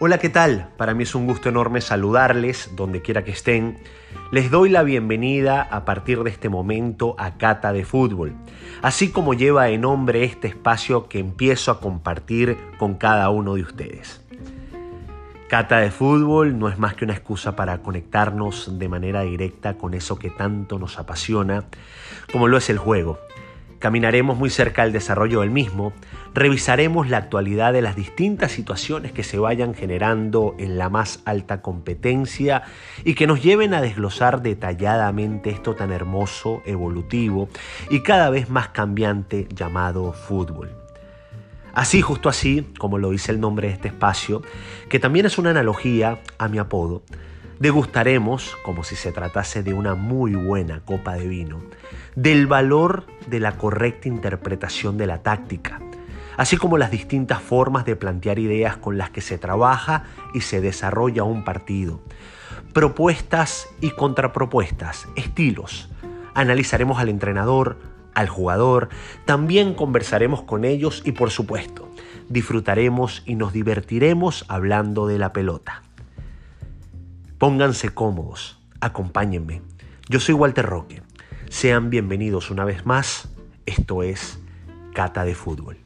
Hola, ¿qué tal? Para mí es un gusto enorme saludarles donde quiera que estén. Les doy la bienvenida a partir de este momento a Cata de Fútbol, así como lleva de nombre este espacio que empiezo a compartir con cada uno de ustedes. Cata de Fútbol no es más que una excusa para conectarnos de manera directa con eso que tanto nos apasiona, como lo es el juego Caminaremos muy cerca del desarrollo del mismo, revisaremos la actualidad de las distintas situaciones que se vayan generando en la más alta competencia y que nos lleven a desglosar detalladamente esto tan hermoso, evolutivo y cada vez más cambiante llamado fútbol. Así, justo así, como lo dice el nombre de este espacio, que también es una analogía a mi apodo, degustaremos, como si se tratase de una muy buena copa de vino, del valor de la correcta interpretación de la táctica, así como las distintas formas de plantear ideas con las que se trabaja y se desarrolla un partido, propuestas y contrapropuestas, estilos. Analizaremos al entrenador, al jugador, también conversaremos con ellos y por supuesto, disfrutaremos y nos divertiremos hablando de la pelota. Pónganse cómodos, acompáñenme. Yo soy Walter Roque. Sean bienvenidos una vez más. Esto es Cata de Fútbol.